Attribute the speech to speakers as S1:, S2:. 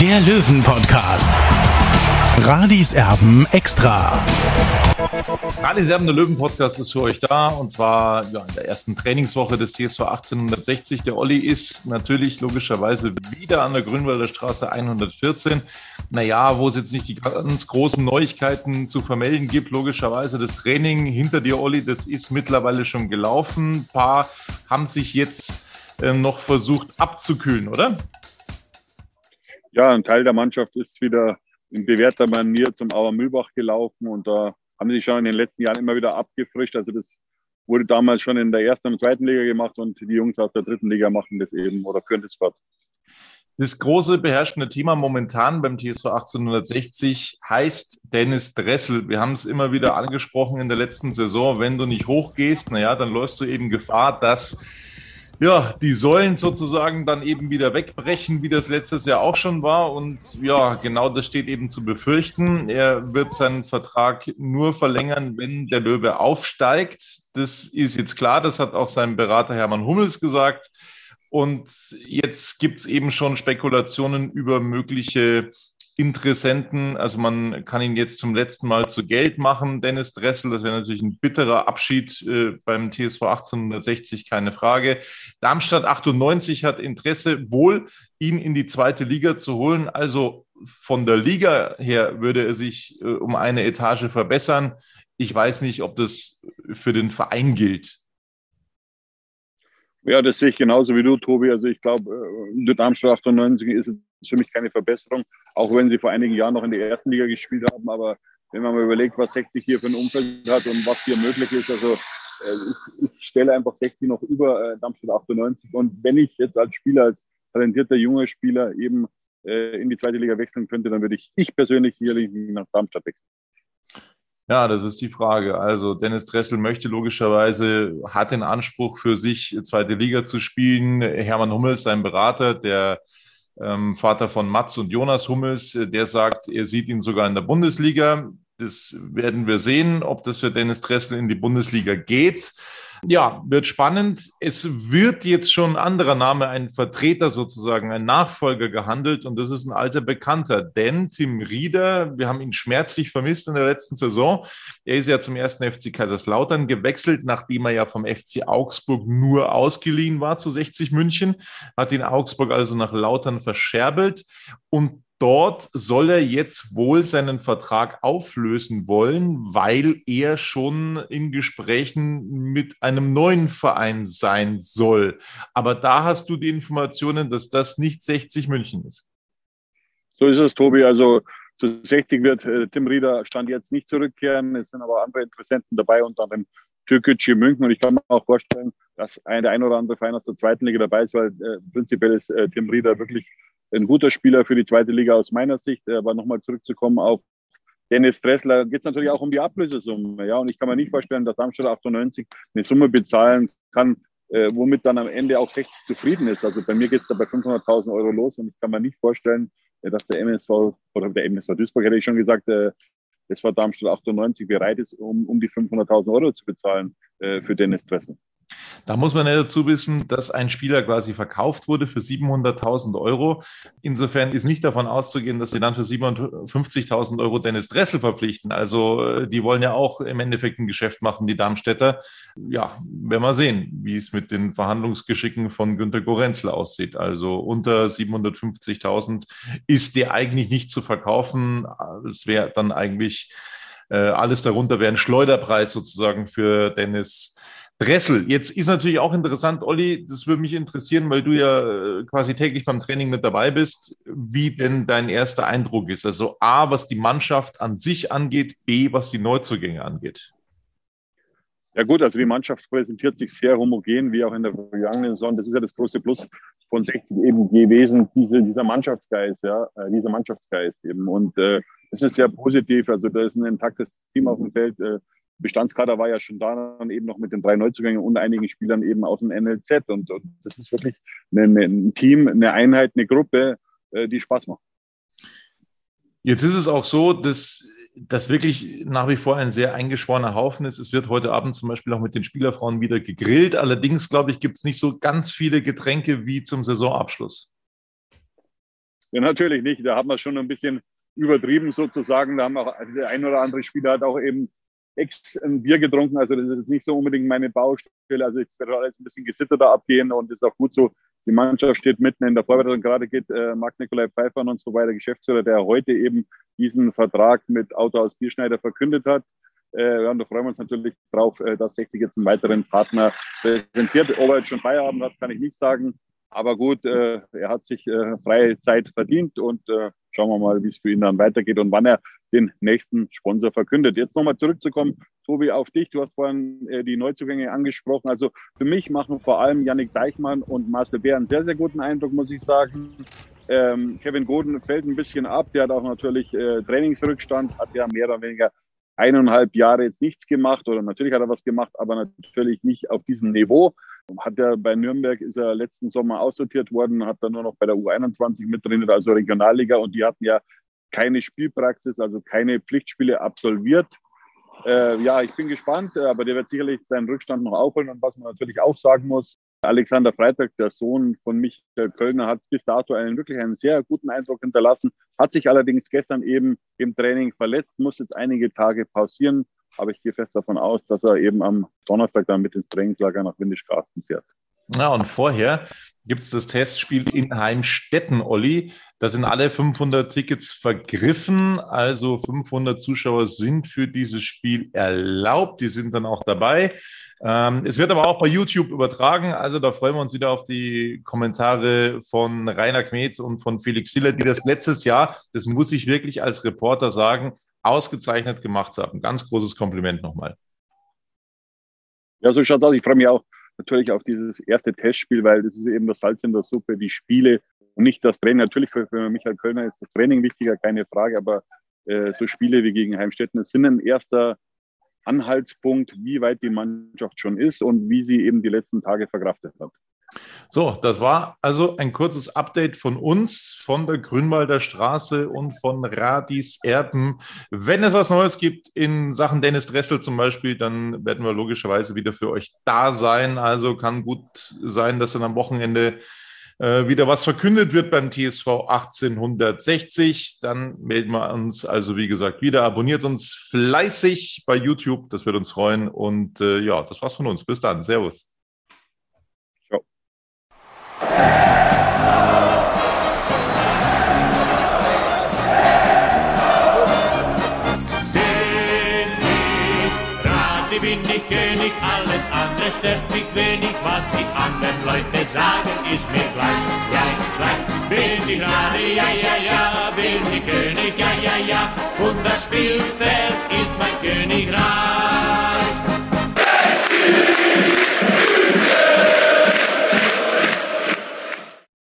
S1: der Löwen-Podcast. Radis Erben extra.
S2: Radio Serben, der Löwen-Podcast ist für euch da und zwar ja, in der ersten Trainingswoche des TSV 1860. Der Olli ist natürlich logischerweise wieder an der Grünwalder Straße 114. Naja, wo es jetzt nicht die ganz großen Neuigkeiten zu vermelden gibt, logischerweise das Training hinter dir, Olli, das ist mittlerweile schon gelaufen. Ein paar haben sich jetzt äh, noch versucht abzukühlen, oder?
S3: Ja, ein Teil der Mannschaft ist wieder in bewährter Manier zum Auer Mühlbach gelaufen und da haben sie schon in den letzten Jahren immer wieder abgefrischt. Also das wurde damals schon in der ersten und zweiten Liga gemacht und die Jungs aus der dritten Liga machen das eben oder führen das fort.
S2: Das große beherrschende Thema momentan beim TSV 1860 heißt Dennis Dressel. Wir haben es immer wieder angesprochen in der letzten Saison. Wenn du nicht hochgehst, naja, dann läufst du eben Gefahr, dass ja, die Säulen sozusagen dann eben wieder wegbrechen, wie das letztes Jahr auch schon war. Und ja, genau das steht eben zu befürchten. Er wird seinen Vertrag nur verlängern, wenn der Löwe aufsteigt. Das ist jetzt klar, das hat auch sein Berater Hermann Hummels gesagt. Und jetzt gibt es eben schon Spekulationen über mögliche Interessenten. Also man kann ihn jetzt zum letzten Mal zu Geld machen, Dennis Dressel. Das wäre natürlich ein bitterer Abschied äh, beim TSV 1860, keine Frage. Darmstadt 98 hat Interesse, wohl ihn in die zweite Liga zu holen. Also von der Liga her würde er sich äh, um eine Etage verbessern. Ich weiß nicht, ob das für den Verein gilt.
S3: Ja, das sehe ich genauso wie du, Tobi. Also ich glaube, äh, Darmstadt 98 ist es für mich keine Verbesserung, auch wenn sie vor einigen Jahren noch in der ersten Liga gespielt haben. Aber wenn man mal überlegt, was 60 hier für ein Umfeld hat und was hier möglich ist, also äh, ich, ich stelle einfach 60 noch über äh, Darmstadt 98. Und wenn ich jetzt als Spieler, als talentierter junger Spieler eben äh, in die zweite Liga wechseln könnte, dann würde ich, ich persönlich sicherlich nach Darmstadt wechseln.
S2: Ja, das ist die Frage. Also Dennis Dressel möchte logischerweise, hat den Anspruch für sich, zweite Liga zu spielen. Hermann Hummels, sein Berater, der ähm, Vater von Mats und Jonas Hummels, der sagt, er sieht ihn sogar in der Bundesliga. Das werden wir sehen, ob das für Dennis Dressel in die Bundesliga geht. Ja, wird spannend. Es wird jetzt schon ein anderer Name, ein Vertreter sozusagen, ein Nachfolger gehandelt und das ist ein alter Bekannter, denn Tim Rieder, wir haben ihn schmerzlich vermisst in der letzten Saison. Er ist ja zum ersten FC Kaiserslautern gewechselt, nachdem er ja vom FC Augsburg nur ausgeliehen war zu 60 München, hat ihn Augsburg also nach Lautern verscherbelt und dort soll er jetzt wohl seinen Vertrag auflösen wollen, weil er schon in Gesprächen mit einem neuen Verein sein soll. Aber da hast du die Informationen, dass das nicht 60 München ist.
S3: So ist es, Tobi. Also zu 60 wird äh, Tim Rieder Stand jetzt nicht zurückkehren. Es sind aber andere Interessenten dabei, unter anderem Türkgücü München. Und ich kann mir auch vorstellen, dass ein, der ein oder andere Verein aus der zweiten Liga dabei ist, weil äh, prinzipiell ist äh, Tim Rieder wirklich ein guter Spieler für die zweite Liga aus meiner Sicht. Aber nochmal zurückzukommen auf Dennis Dressler, geht es natürlich auch um die Ablösesumme. Ja, und ich kann mir nicht vorstellen, dass Darmstadt 98 eine Summe bezahlen kann, äh, womit dann am Ende auch 60 zufrieden ist. Also bei mir geht es da bei 500.000 Euro los und ich kann mir nicht vorstellen, äh, dass der MSV oder der MSV Duisburg hätte ich schon gesagt, äh, das Darmstadt 98 bereit ist, um, um die 500.000 Euro zu bezahlen äh, für Dennis Dressler.
S2: Da muss man ja dazu wissen, dass ein Spieler quasi verkauft wurde für 700.000 Euro. Insofern ist nicht davon auszugehen, dass sie dann für 750.000 Euro Dennis Dressel verpflichten. Also äh, die wollen ja auch im Endeffekt ein Geschäft machen, die Darmstädter. Ja, werden wir sehen, wie es mit den Verhandlungsgeschicken von Günter Gorenzl aussieht. Also unter 750.000 ist der eigentlich nicht zu verkaufen. Es wäre dann eigentlich äh, alles darunter wäre ein Schleuderpreis sozusagen für Dennis Dressel, jetzt ist natürlich auch interessant, Olli, das würde mich interessieren, weil du ja äh, quasi täglich beim Training mit dabei bist, wie denn dein erster Eindruck ist. Also A, was die Mannschaft an sich angeht, B, was die Neuzugänge angeht.
S3: Ja gut, also die Mannschaft präsentiert sich sehr homogen, wie auch in der vergangenen Saison. Das ist ja das große Plus von 60 eben gewesen, diese, dieser Mannschaftsgeist, ja, äh, dieser Mannschaftsgeist eben. Und äh, es ist sehr positiv. Also da ist ein intaktes Team auf dem Feld. Äh, Bestandskader war ja schon da, dann eben noch mit den drei Neuzugängen und einigen Spielern eben aus dem NLZ. Und, und das ist wirklich eine, ein Team, eine Einheit, eine Gruppe, äh, die Spaß macht.
S2: Jetzt ist es auch so, dass das wirklich nach wie vor ein sehr eingeschworener Haufen ist. Es wird heute Abend zum Beispiel auch mit den Spielerfrauen wieder gegrillt. Allerdings, glaube ich, gibt es nicht so ganz viele Getränke wie zum Saisonabschluss.
S3: Ja, natürlich nicht. Da hat man schon ein bisschen übertrieben sozusagen. Da haben auch also der ein oder andere Spieler hat auch eben ex ein Bier getrunken. Also das ist nicht so unbedingt meine Baustelle. Also ich werde alles ein bisschen gesitterter abgehen und ist auch gut so. Die Mannschaft steht mitten in der Vorbereitung. Gerade geht äh, Marc-Nikolai Pfeiffer und so weiter, Geschäftsführer, der heute eben diesen Vertrag mit Auto aus Bierschneider verkündet hat. Äh, und da freuen wir uns natürlich drauf, äh, dass 60 jetzt einen weiteren Partner präsentiert. Ob er jetzt schon Feierabend hat, kann ich nicht sagen. Aber gut, äh, er hat sich äh, freie Zeit verdient und äh, schauen wir mal, wie es für ihn dann weitergeht und wann er den nächsten Sponsor verkündet. Jetzt nochmal zurückzukommen, Tobi, auf dich. Du hast vorhin äh, die Neuzugänge angesprochen. Also für mich machen vor allem Yannick Deichmann und Marcel Bär einen sehr, sehr guten Eindruck, muss ich sagen. Ähm, Kevin Goden fällt ein bisschen ab. Der hat auch natürlich äh, Trainingsrückstand, hat ja mehr oder weniger eineinhalb Jahre jetzt nichts gemacht oder natürlich hat er was gemacht, aber natürlich nicht auf diesem Niveau. Hat er bei Nürnberg ist er letzten Sommer aussortiert worden, hat dann nur noch bei der U21 mit drin, also Regionalliga und die hatten ja keine Spielpraxis, also keine Pflichtspiele absolviert. Äh, ja, ich bin gespannt, aber der wird sicherlich seinen Rückstand noch aufholen. Und was man natürlich auch sagen muss, Alexander Freitag, der Sohn von Michael Kölner, hat bis dato einen wirklich einen sehr guten Eindruck hinterlassen, hat sich allerdings gestern eben im Training verletzt, muss jetzt einige Tage pausieren, aber ich gehe fest davon aus, dass er eben am Donnerstag dann mit ins Trainingslager nach Windischgrasten fährt.
S2: Ja, und vorher gibt es das Testspiel in Heimstetten, Olli. Da sind alle 500 Tickets vergriffen. Also 500 Zuschauer sind für dieses Spiel erlaubt. Die sind dann auch dabei. Ähm, es wird aber auch bei YouTube übertragen. Also da freuen wir uns wieder auf die Kommentare von Rainer Kmet und von Felix Siller, die das letztes Jahr, das muss ich wirklich als Reporter sagen, ausgezeichnet gemacht haben. Ganz großes Kompliment nochmal.
S3: Ja, so schaut aus. Ich freue mich auch natürlich auf dieses erste Testspiel, weil das ist eben das Salz in der Suppe, die Spiele und nicht das Training. Natürlich für, für Michael Kölner ist das Training wichtiger, keine Frage, aber äh, so Spiele wie gegen Heimstetten sind ein erster Anhaltspunkt, wie weit die Mannschaft schon ist und wie sie eben die letzten Tage verkraftet hat.
S2: So, das war also ein kurzes Update von uns, von der Grünwalder Straße und von Radis Erben. Wenn es was Neues gibt in Sachen Dennis Dressel zum Beispiel, dann werden wir logischerweise wieder für euch da sein. Also kann gut sein, dass dann am Wochenende äh, wieder was verkündet wird beim TSV 1860. Dann melden wir uns also, wie gesagt, wieder. Abonniert uns fleißig bei YouTube, das wird uns freuen. Und äh, ja, das war's von uns. Bis dann. Servus.
S4: Bin ich König, alles andere stört mich wenig, was die anderen Leute sagen, ist mir gleich, gleich, gleich. Bin ich gerade, ja, ja, ja, bin ich König, ja, ja, ja, und das Spielfeld ist mein Königreich.